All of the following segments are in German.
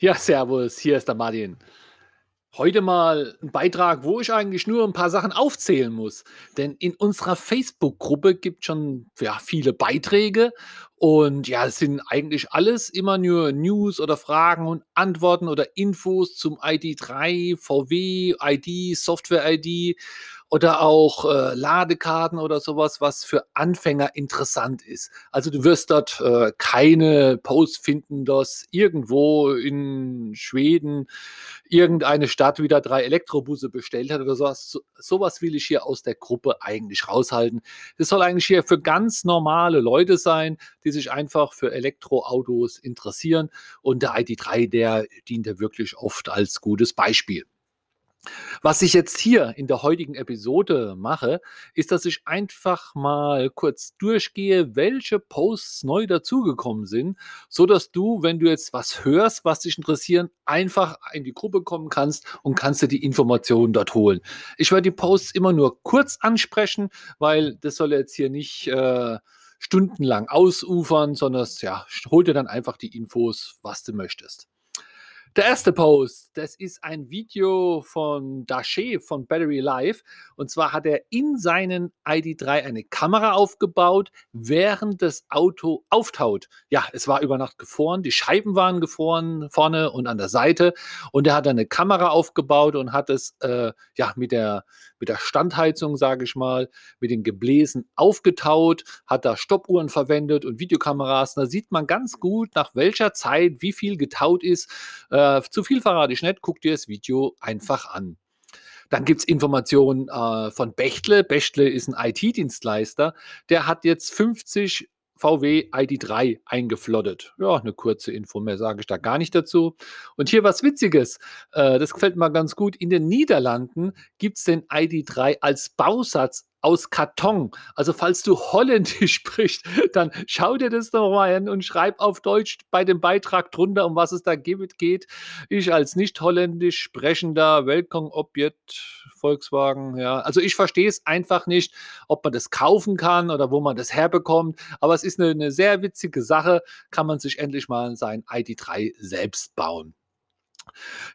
Ja, servus, hier ist der Martin. Heute mal ein Beitrag, wo ich eigentlich nur ein paar Sachen aufzählen muss. Denn in unserer Facebook-Gruppe gibt schon ja, viele Beiträge und ja, es sind eigentlich alles immer nur News oder Fragen und Antworten oder Infos zum ID3, VW, ID, Software-ID oder auch äh, Ladekarten oder sowas, was für Anfänger interessant ist. Also du wirst dort äh, keine Posts finden, dass irgendwo in Schweden irgendeine Stadt wieder drei Elektrobusse bestellt hat oder sowas. So, sowas will ich hier aus der Gruppe eigentlich raushalten. Das soll eigentlich hier für ganz normale Leute sein, die sich einfach für Elektroautos interessieren. Und der ID3, der dient ja wirklich oft als gutes Beispiel. Was ich jetzt hier in der heutigen Episode mache, ist, dass ich einfach mal kurz durchgehe, welche Posts neu dazugekommen sind, so dass du, wenn du jetzt was hörst, was dich interessiert, einfach in die Gruppe kommen kannst und kannst dir die Informationen dort holen. Ich werde die Posts immer nur kurz ansprechen, weil das soll jetzt hier nicht äh, stundenlang ausufern, sondern ja, hol dir dann einfach die Infos, was du möchtest. Der erste Post, das ist ein Video von Daché von Battery Life. Und zwar hat er in seinen ID3 eine Kamera aufgebaut, während das Auto auftaut. Ja, es war über Nacht gefroren, die Scheiben waren gefroren vorne und an der Seite. Und er hat eine Kamera aufgebaut und hat es äh, ja mit der, mit der Standheizung, sage ich mal, mit den Gebläsen aufgetaut, hat da Stoppuhren verwendet und Videokameras. Da sieht man ganz gut, nach welcher Zeit wie viel getaut ist. Äh, äh, zu viel verrate ich nicht, guck dir das Video einfach an. Dann gibt es Informationen äh, von Bechtle. Bechtle ist ein IT-Dienstleister. Der hat jetzt 50 VW ID3 eingeflottet. Ja, eine kurze Info, mehr sage ich da gar nicht dazu. Und hier was Witziges, äh, das gefällt mir ganz gut. In den Niederlanden gibt es den ID3 als Bausatz aus Karton. Also falls du Holländisch sprichst, dann schau dir das doch mal an und schreib auf Deutsch bei dem Beitrag drunter, um was es da geht. Ich als nicht holländisch sprechender Welcome-Objekt Volkswagen, ja. Also ich verstehe es einfach nicht, ob man das kaufen kann oder wo man das herbekommt. Aber es ist eine, eine sehr witzige Sache. Kann man sich endlich mal sein ID3 selbst bauen.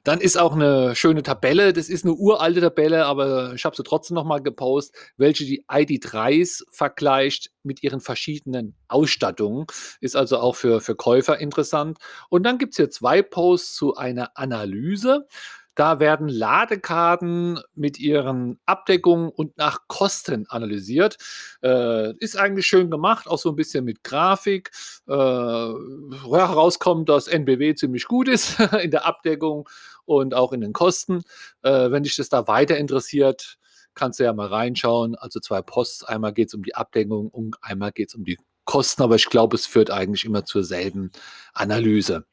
Dann ist auch eine schöne Tabelle. Das ist eine uralte Tabelle, aber ich habe sie trotzdem noch mal gepostet, welche die ID3s vergleicht mit ihren verschiedenen Ausstattungen. Ist also auch für, für Käufer interessant. Und dann gibt es hier zwei Posts zu einer Analyse. Da werden Ladekarten mit ihren Abdeckungen und nach Kosten analysiert. Äh, ist eigentlich schön gemacht, auch so ein bisschen mit Grafik. Äh, herauskommt, dass NBW ziemlich gut ist in der Abdeckung und auch in den Kosten. Äh, wenn dich das da weiter interessiert, kannst du ja mal reinschauen. Also zwei Posts. Einmal geht es um die Abdeckung und einmal geht es um die Kosten, aber ich glaube, es führt eigentlich immer zur selben Analyse.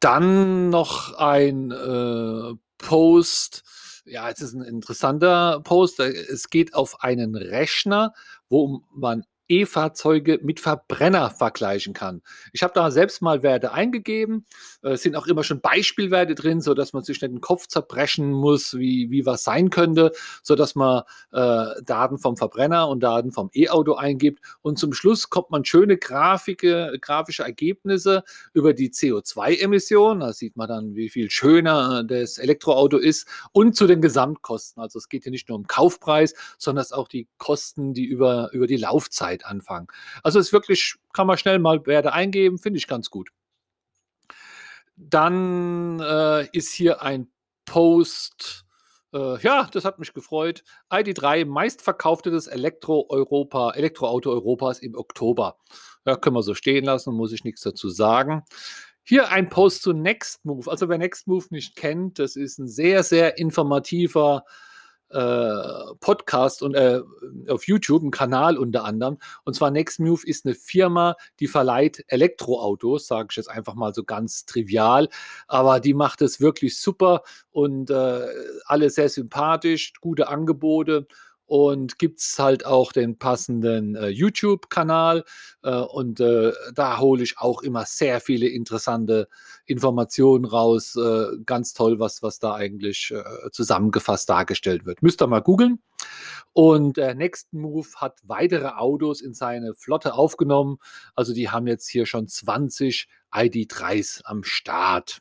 Dann noch ein äh, Post. Ja, es ist ein interessanter Post. Es geht auf einen Rechner, wo man E-Fahrzeuge mit Verbrenner vergleichen kann. Ich habe da selbst mal Werte eingegeben. Äh, es sind auch immer schon Beispielwerte drin, sodass man sich nicht den Kopf zerbrechen muss, wie, wie was sein könnte, sodass man äh, Daten vom Verbrenner und Daten vom E-Auto eingibt. Und zum Schluss kommt man schöne Grafike, grafische Ergebnisse über die CO2-Emissionen. Da sieht man dann, wie viel schöner das Elektroauto ist und zu den Gesamtkosten. Also es geht hier nicht nur um Kaufpreis, sondern auch die Kosten, die über, über die Laufzeit Zeit anfangen. Also es ist wirklich, kann man schnell mal Werte eingeben, finde ich ganz gut. Dann äh, ist hier ein Post. Äh, ja, das hat mich gefreut. ID3 meistverkauftes Elektro-Europa, Elektroauto Europas im Oktober. Ja, können wir so stehen lassen, muss ich nichts dazu sagen. Hier ein Post zu Nextmove. Also wer Nextmove nicht kennt, das ist ein sehr, sehr informativer Podcast und äh, auf YouTube, einen Kanal unter anderem. Und zwar Nextmove ist eine Firma, die verleiht Elektroautos, sage ich jetzt einfach mal so ganz trivial. Aber die macht es wirklich super und äh, alle sehr sympathisch, gute Angebote. Und gibt es halt auch den passenden äh, YouTube-Kanal. Äh, und äh, da hole ich auch immer sehr viele interessante Informationen raus. Äh, ganz toll, was, was da eigentlich äh, zusammengefasst dargestellt wird. Müsst ihr mal googeln. Und der Next Move hat weitere Autos in seine Flotte aufgenommen. Also die haben jetzt hier schon 20 ID3s am Start.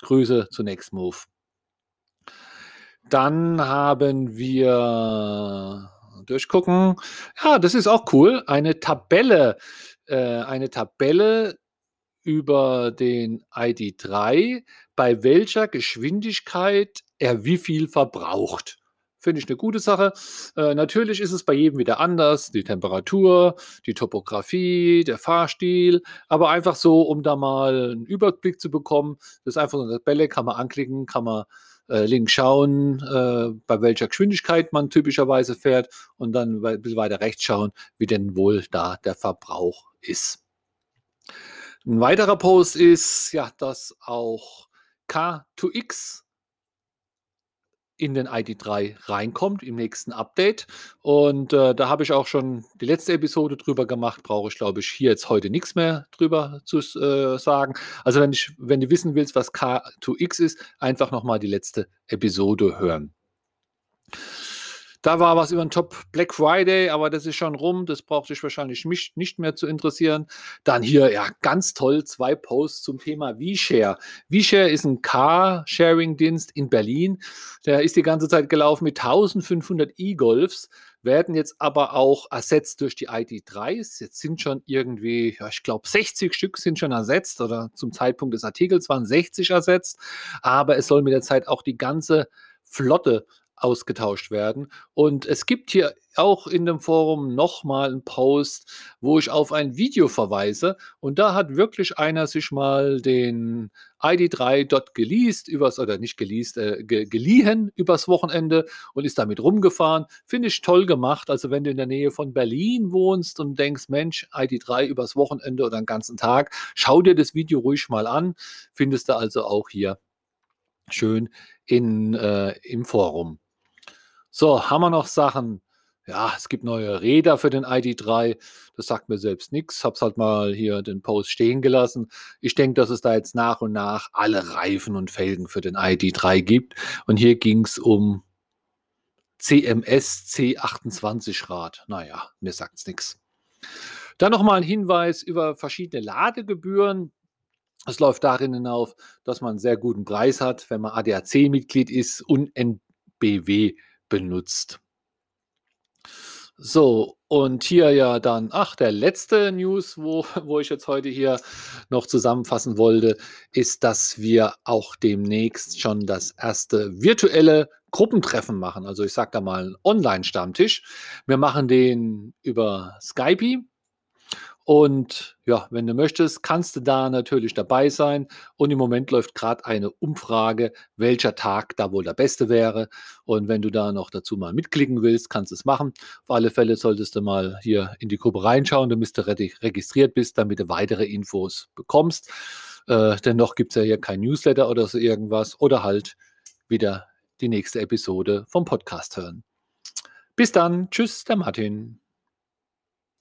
Grüße zu Next Move. Dann haben wir durchgucken. Ja, das ist auch cool. Eine Tabelle, äh, eine Tabelle über den ID3, bei welcher Geschwindigkeit er wie viel verbraucht. Finde ich eine gute Sache. Äh, natürlich ist es bei jedem wieder anders. Die Temperatur, die Topografie, der Fahrstil. Aber einfach so, um da mal einen Überblick zu bekommen. Das ist einfach so eine Tabelle, kann man anklicken, kann man äh, links schauen, äh, bei welcher Geschwindigkeit man typischerweise fährt und dann ein bisschen weiter rechts schauen, wie denn wohl da der Verbrauch ist. Ein weiterer Post ist, ja, dass auch K2X in den ID3 reinkommt im nächsten Update. Und äh, da habe ich auch schon die letzte Episode drüber gemacht. Brauche ich, glaube ich, hier jetzt heute nichts mehr drüber zu äh, sagen. Also wenn, ich, wenn du wissen willst, was K2X ist, einfach nochmal die letzte Episode hören. Da war was über den Top Black Friday, aber das ist schon rum. Das braucht dich wahrscheinlich mich nicht mehr zu interessieren. Dann hier, ja, ganz toll, zwei Posts zum Thema VShare. VShare ist ein Car-Sharing-Dienst in Berlin. Der ist die ganze Zeit gelaufen mit 1500 E-Golfs werden jetzt aber auch ersetzt durch die ID3s. Jetzt sind schon irgendwie, ja, ich glaube, 60 Stück sind schon ersetzt oder zum Zeitpunkt des Artikels waren 60 ersetzt. Aber es soll mit der Zeit auch die ganze Flotte ausgetauscht werden. Und es gibt hier auch in dem Forum nochmal einen Post, wo ich auf ein Video verweise. Und da hat wirklich einer sich mal den ID3 dort geleast, übers, oder nicht geleast, äh, ge geliehen übers Wochenende und ist damit rumgefahren. Finde ich toll gemacht. Also wenn du in der Nähe von Berlin wohnst und denkst, Mensch, ID3 übers Wochenende oder den ganzen Tag, schau dir das Video ruhig mal an. Findest du also auch hier schön in, äh, im Forum. So, haben wir noch Sachen? Ja, es gibt neue Räder für den ID3. Das sagt mir selbst nichts. Hab's halt mal hier den Post stehen gelassen. Ich denke, dass es da jetzt nach und nach alle Reifen und Felgen für den ID3 gibt. Und hier ging es um CMS C28 Rad. Naja, mir sagt's nichts. Dann nochmal ein Hinweis über verschiedene Ladegebühren. Es läuft darin hinauf, dass man einen sehr guten Preis hat, wenn man ADAC-Mitglied ist und NBW benutzt. So, und hier ja dann, ach, der letzte News, wo, wo ich jetzt heute hier noch zusammenfassen wollte, ist, dass wir auch demnächst schon das erste virtuelle Gruppentreffen machen. Also ich sage da mal einen Online-Stammtisch. Wir machen den über Skype und ja, wenn du möchtest, kannst du da natürlich dabei sein. Und im Moment läuft gerade eine Umfrage, welcher Tag da wohl der beste wäre. Und wenn du da noch dazu mal mitklicken willst, kannst du es machen. Auf alle Fälle solltest du mal hier in die Gruppe reinschauen, damit du registriert bist, damit du weitere Infos bekommst. Äh, denn noch gibt es ja hier kein Newsletter oder so irgendwas. Oder halt wieder die nächste Episode vom Podcast hören. Bis dann. Tschüss, der Martin.